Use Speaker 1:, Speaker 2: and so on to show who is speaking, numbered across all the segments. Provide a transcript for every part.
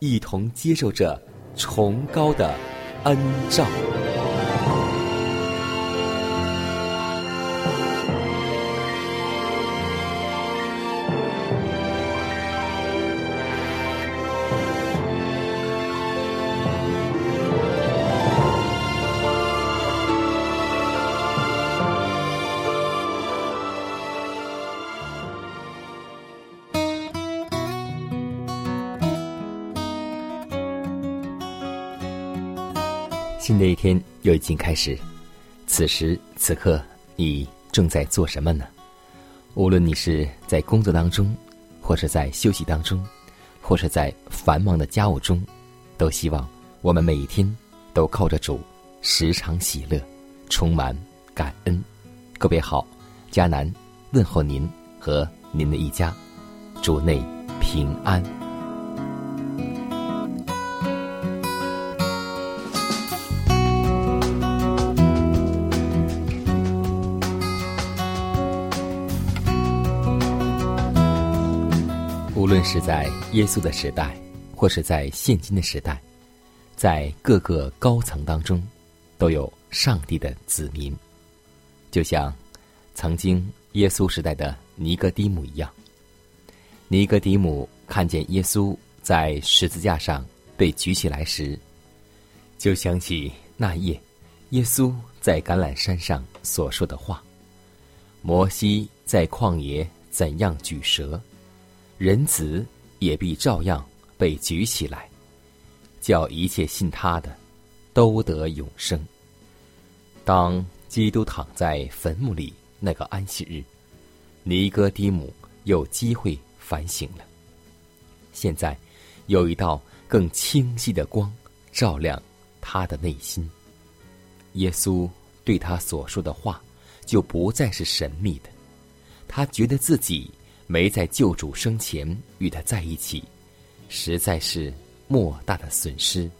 Speaker 1: 一同接受着崇高的恩照。天又已经开始，此时此刻你正在做什么呢？无论你是在工作当中，或是在休息当中，或是在繁忙的家务中，都希望我们每一天都靠着主，时常喜乐，充满感恩。各位好，迦南问候您和您的一家，主内平安。是在耶稣的时代，或是在现今的时代，在各个高层当中，都有上帝的子民。就像曾经耶稣时代的尼哥底母一样，尼哥底母看见耶稣在十字架上被举起来时，就想起那夜耶稣在橄榄山上所说的话：“摩西在旷野怎样举蛇。”人子也必照样被举起来，叫一切信他的都得永生。当基督躺在坟墓里那个安息日，尼哥底母有机会反省了。现在有一道更清晰的光照亮他的内心。耶稣对他所说的话就不再是神秘的，他觉得自己。没在救主生前与他在一起，实在是莫大的损失。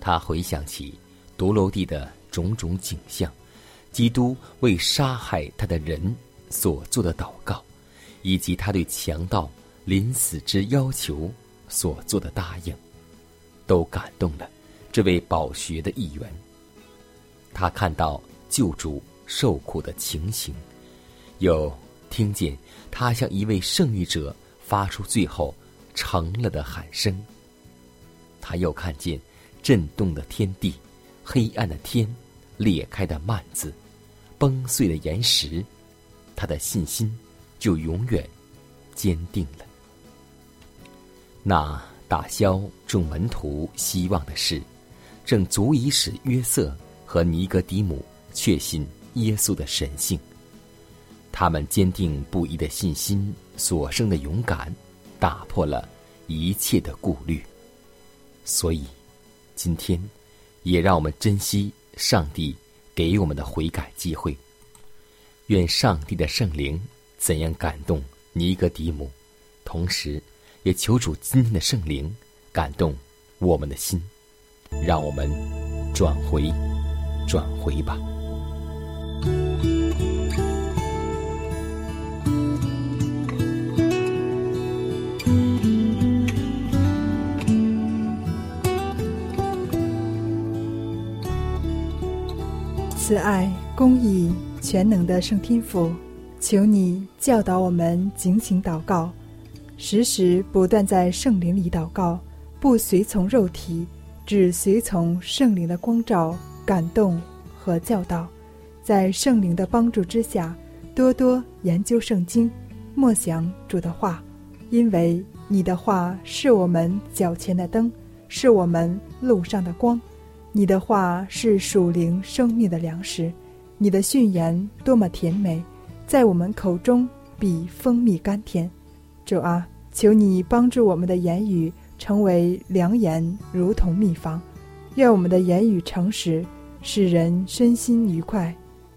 Speaker 1: 他回想起独楼地的种种景象，基督为杀害他的人所做的祷告，以及他对强盗临死之要求所做的答应，都感动了这位饱学的议员。他看到救主受苦的情形，有。听见他向一位圣域者发出最后成了的喊声。他又看见震动的天地、黑暗的天、裂开的幔子、崩碎的岩石，他的信心就永远坚定了。那打消众门徒希望的事，正足以使约瑟和尼格底姆确信耶稣的神性。他们坚定不移的信心所生的勇敢，打破了一切的顾虑。所以，今天也让我们珍惜上帝给我们的悔改机会。愿上帝的圣灵怎样感动尼格底姆，同时也求主今天的圣灵感动我们的心，让我们转回，转回吧。
Speaker 2: 慈爱、公义、全能的圣天父，求你教导我们警醒祷告，时时不断在圣灵里祷告，不随从肉体，只随从圣灵的光照、感动和教导。在圣灵的帮助之下，多多研究圣经，默想主的话，因为你的话是我们脚前的灯，是我们路上的光。你的话是属灵生命的粮食，你的训言多么甜美，在我们口中比蜂蜜甘甜。主啊，求你帮助我们的言语成为良言，如同秘方。愿我们的言语诚实，使人身心愉快。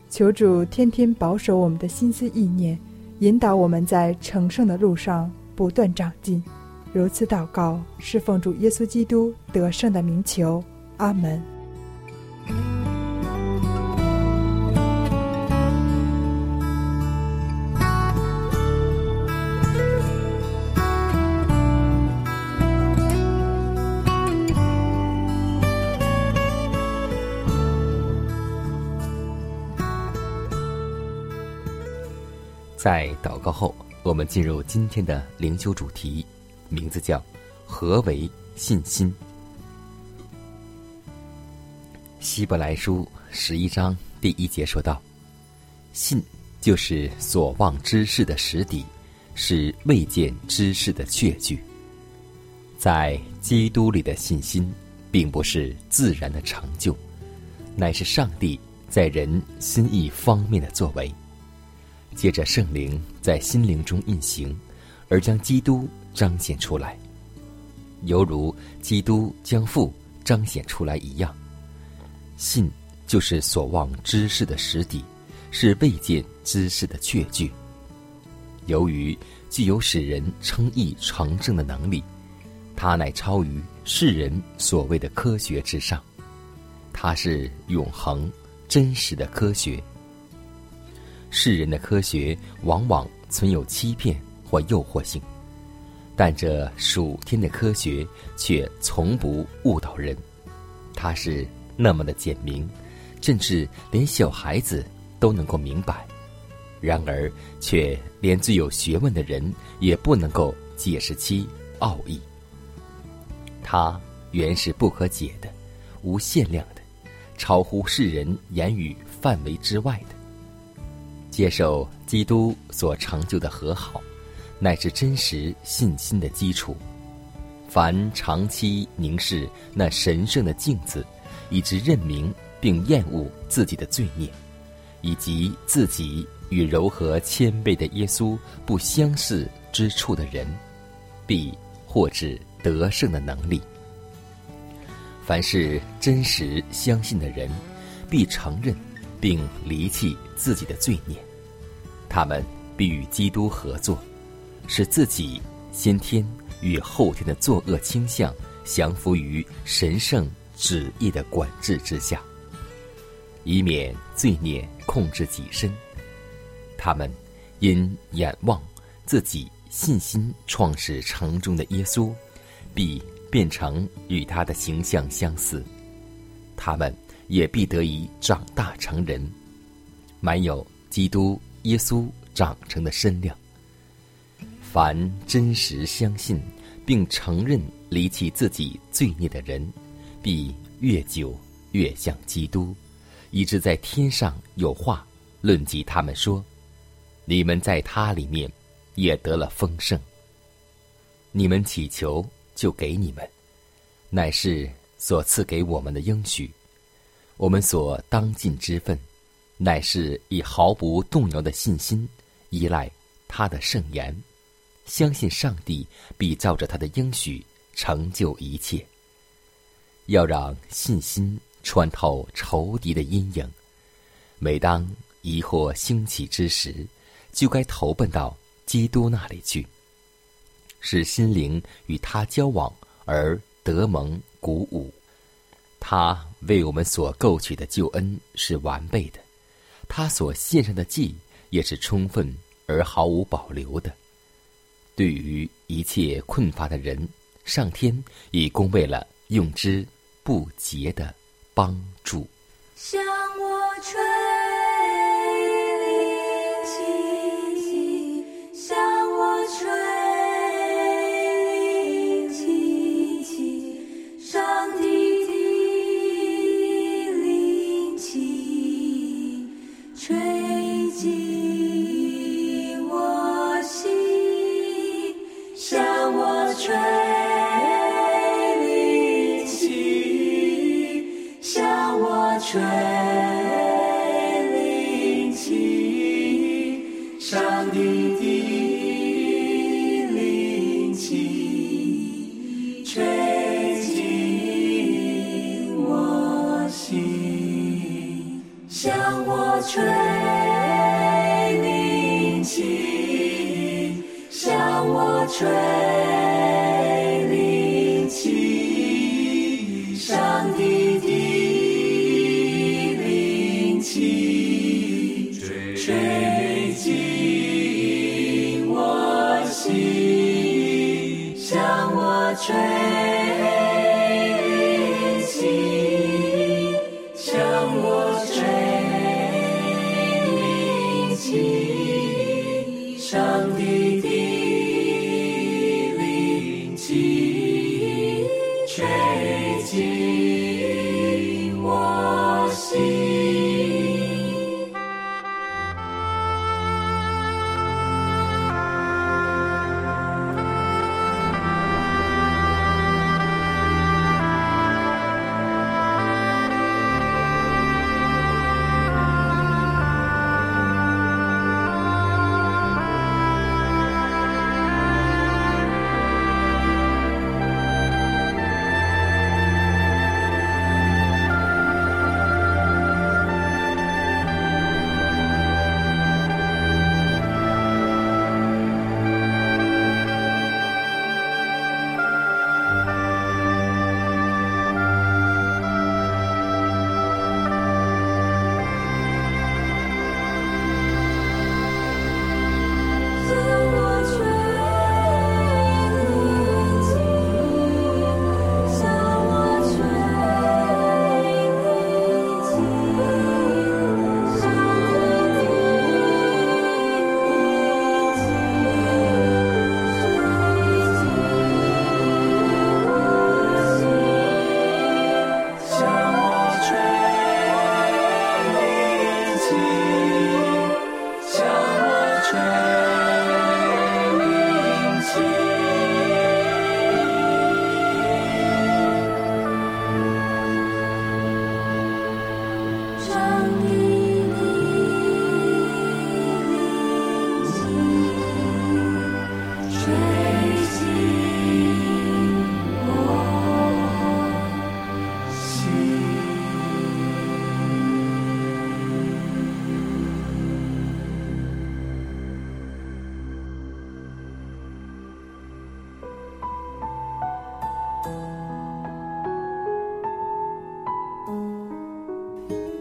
Speaker 2: 求主天天保守我们的心思意念，引导我们在成圣的路上不断长进。如此祷告，是奉主耶稣基督得胜的名求。阿门。
Speaker 1: 在祷告后，我们进入今天的灵修主题，名字叫“何为信心”。希伯来书十一章第一节说道：“信就是所望之事的实底，是未见之事的确据。”在基督里的信心，并不是自然的成就，乃是上帝在人心意方面的作为。借着圣灵在心灵中运行，而将基督彰显出来，犹如基督将父彰显出来一样。信就是所望之事的实底，是未见之事的确据。由于具有使人称义成圣的能力，它乃超于世人所谓的科学之上。它是永恒、真实的科学。世人的科学往往存有欺骗或诱惑性，但这属天的科学却从不误导人。它是。那么的简明，甚至连小孩子都能够明白；然而，却连最有学问的人也不能够解释其奥义。它原是不可解的、无限量的、超乎世人言语范围之外的。接受基督所成就的和好，乃是真实信心的基础。凡长期凝视那神圣的镜子。以致认明并厌恶自己的罪孽，以及自己与柔和谦卑的耶稣不相似之处的人，必获至得胜的能力。凡是真实相信的人，必承认并离弃自己的罪孽，他们必与基督合作，使自己先天与后天的作恶倾向降服于神圣。旨意的管制之下，以免罪孽控制己身。他们因眼望自己信心创始成中的耶稣，必变成与他的形象相似。他们也必得以长大成人，满有基督耶稣长成的身量。凡真实相信并承认离弃自己罪孽的人。必越久越像基督，以致在天上有话论及他们说：“你们在他里面也得了丰盛。你们祈求就给你们，乃是所赐给我们的应许。我们所当尽之分，乃是以毫不动摇的信心依赖他的圣言，相信上帝必照着他的应许成就一切。”要让信心穿透仇敌的阴影，每当疑惑兴起之时，就该投奔到基督那里去，使心灵与他交往而得蒙鼓舞。他为我们所购取的救恩是完备的，他所献上的祭也是充分而毫无保留的。对于一切困乏的人，上天已供备了用之。不竭的帮助。
Speaker 3: 我吹灵气上帝的灵气吹进我心向我吹。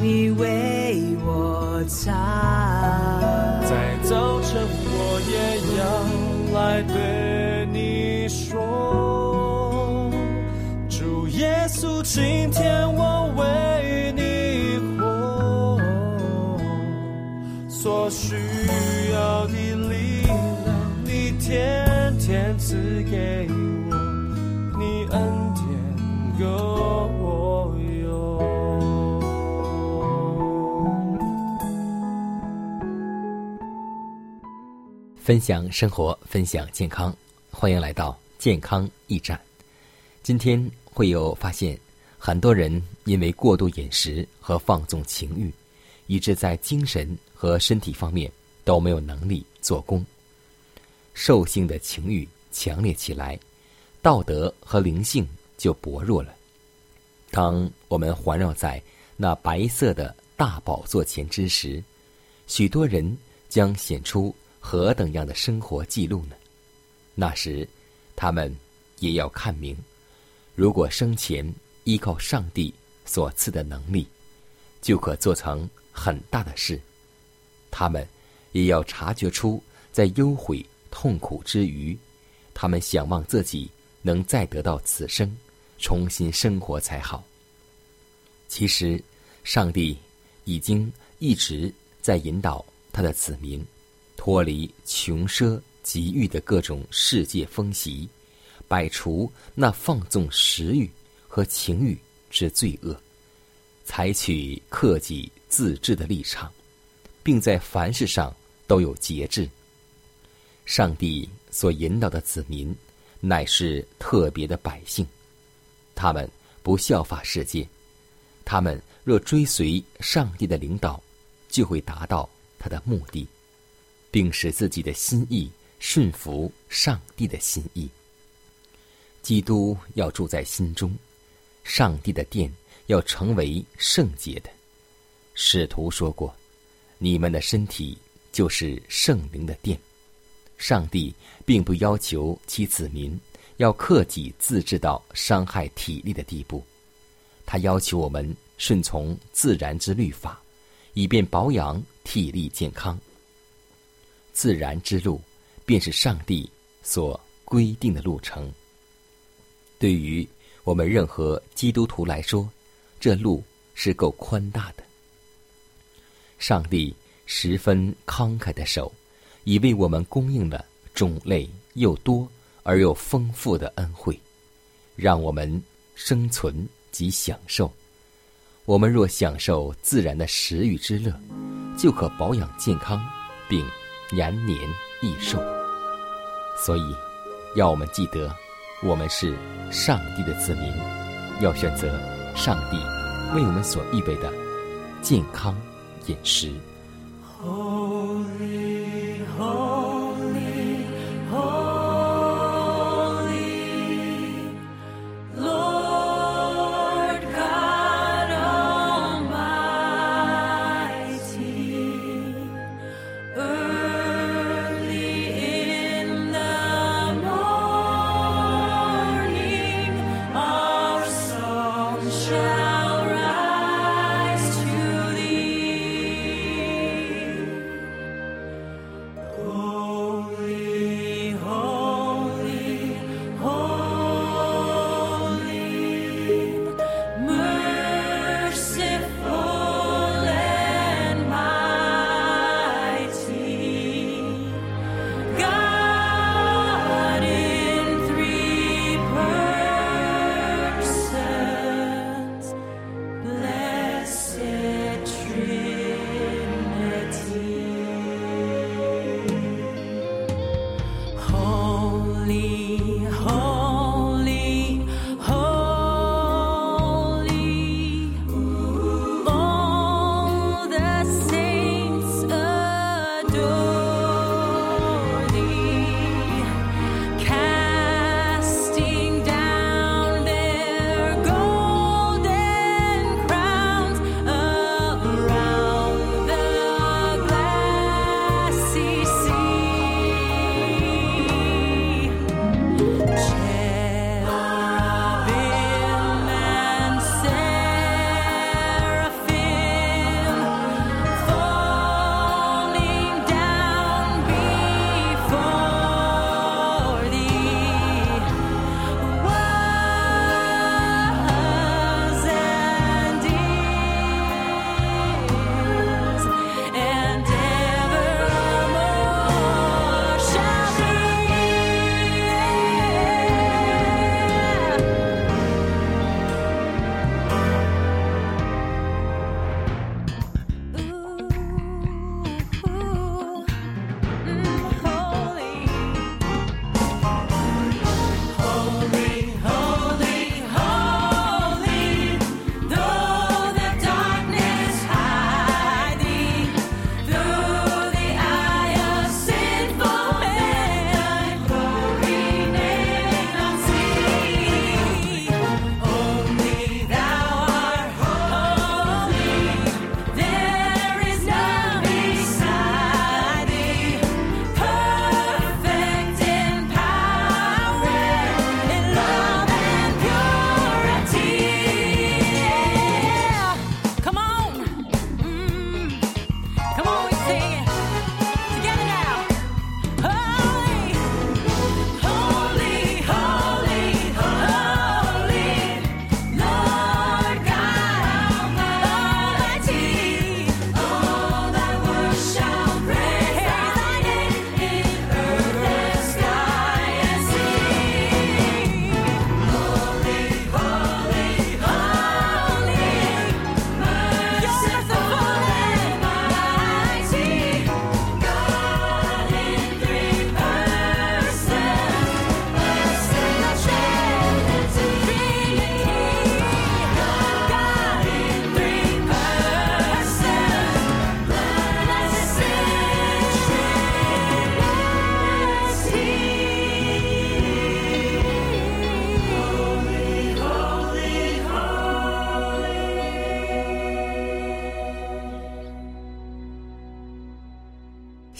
Speaker 3: 你为我擦。
Speaker 1: 分享生活，分享健康，欢迎来到健康驿站。今天会有发现，很多人因为过度饮食和放纵情欲，以致在精神和身体方面都没有能力做工。兽性的情欲强烈起来，道德和灵性就薄弱了。当我们环绕在那白色的大宝座前之时，许多人将显出何等样的生活记录呢？那时，他们也要看明，如果生前依靠上帝所赐的能力，就可做成很大的事。他们也要察觉出，在忧悔痛苦之余，他们想望自己能再得到此生，重新生活才好。其实，上帝已经一直在引导他的子民脱离穷奢极欲的各种世界风习，摆除那放纵食欲和情欲之罪恶，采取克己自治的立场，并在凡事上都有节制。上帝所引导的子民，乃是特别的百姓，他们不效法世界。他们若追随上帝的领导，就会达到他的目的，并使自己的心意顺服上帝的心意。基督要住在心中，上帝的殿要成为圣洁的。使徒说过：“你们的身体就是圣灵的殿。”上帝并不要求其子民要克己自制到伤害体力的地步。他要求我们顺从自然之律法，以便保养体力健康。自然之路，便是上帝所规定的路程。对于我们任何基督徒来说，这路是够宽大的。上帝十分慷慨的手，已为我们供应了种类又多而又丰富的恩惠，让我们生存。及享受，我们若享受自然的食欲之乐，就可保养健康，并延年益寿。所以，要我们记得，我们是上帝的子民，要选择上帝为我们所预备的健康饮食。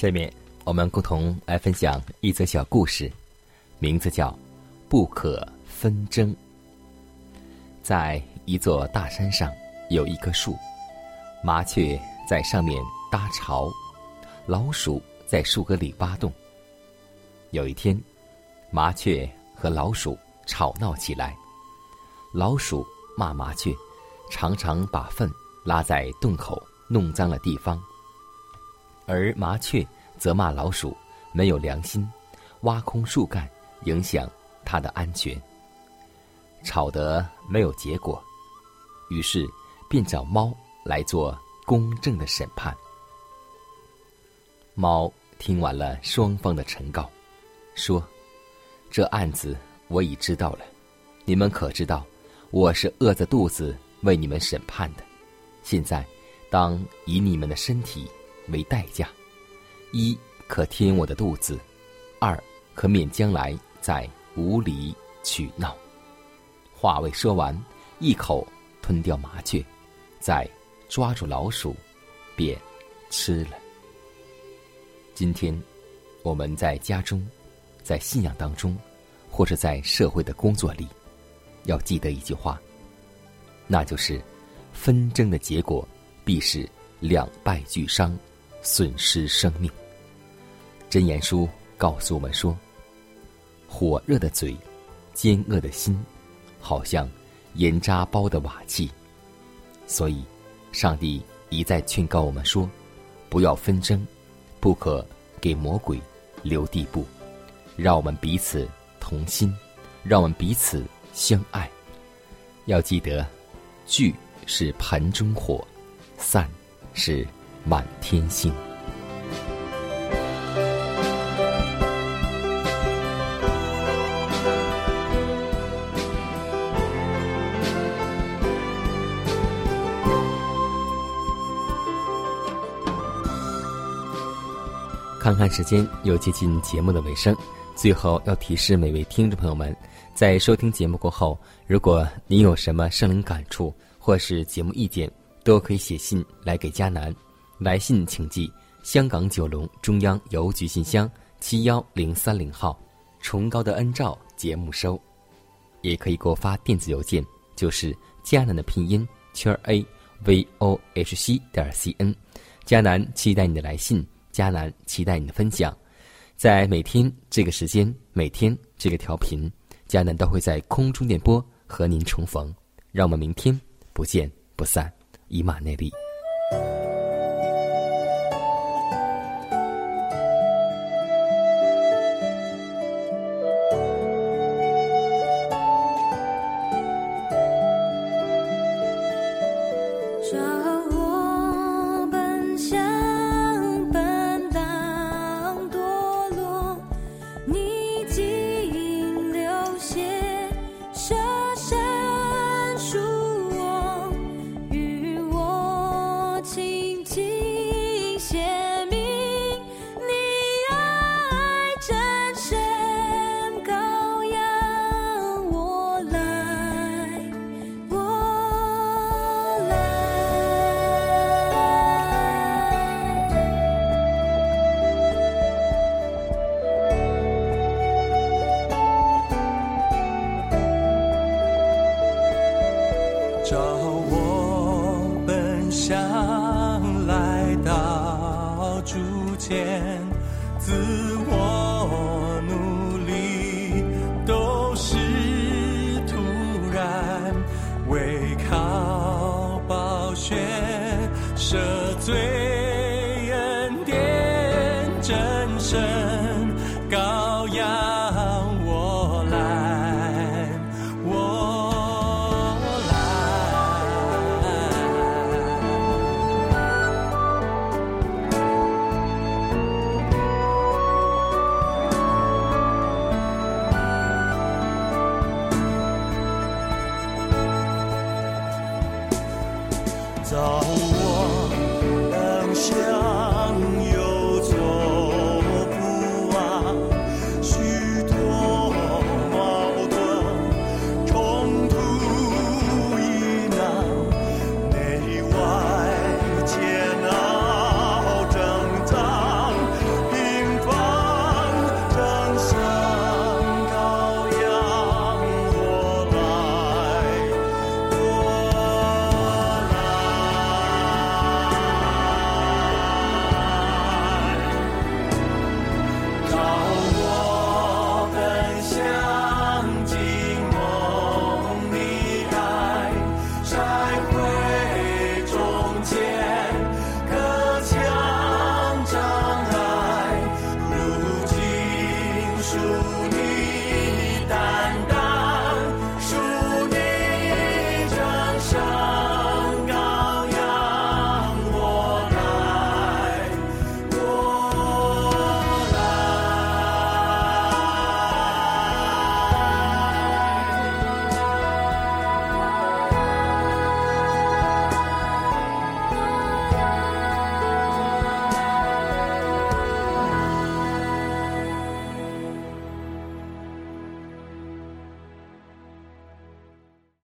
Speaker 1: 下面我们共同来分享一则小故事，名字叫《不可纷争》。在一座大山上，有一棵树，麻雀在上面搭巢，老鼠在树根里挖洞。有一天，麻雀和老鼠吵闹起来，老鼠骂麻雀，常常把粪拉在洞口，弄脏了地方；而麻雀责骂老鼠没有良心，挖空树干，影响它的安全。吵得没有结果，于是便找猫来做公正的审判。猫听完了双方的陈告，说：“这案子我已知道了，你们可知道，我是饿着肚子为你们审判的。现在，当以你们的身体为代价，一可填我的肚子，二可免将来在无理取闹。”话未说完，一口吞掉麻雀，再抓住老鼠，便吃了。今天，我们在家中，在信仰当中，或者在社会的工作里，要记得一句话，那就是纷争的结果必是两败俱伤，损失生命。真言书告诉我们说：火热的嘴，奸恶的心。好像盐渣包的瓦器，所以，上帝一再劝告我们说：不要纷争，不可给魔鬼留地步，让我们彼此同心，让我们彼此相爱。要记得，聚是盆中火，散是满天星。看看时间，又接近节目的尾声。最后要提示每位听众朋友们，在收听节目过后，如果您有什么生灵感触或是节目意见，都可以写信来给佳南。来信请寄香港九龙中央邮局信箱七幺零三零号，崇高的恩照节目收。也可以给我发电子邮件，就是佳南的拼音圈 a v o h c 点 c n。佳南期待你的来信。迦南期待你的分享，在每天这个时间，每天这个调频，迦南都会在空中电波和您重逢。让我们明天不见不散，以马内利。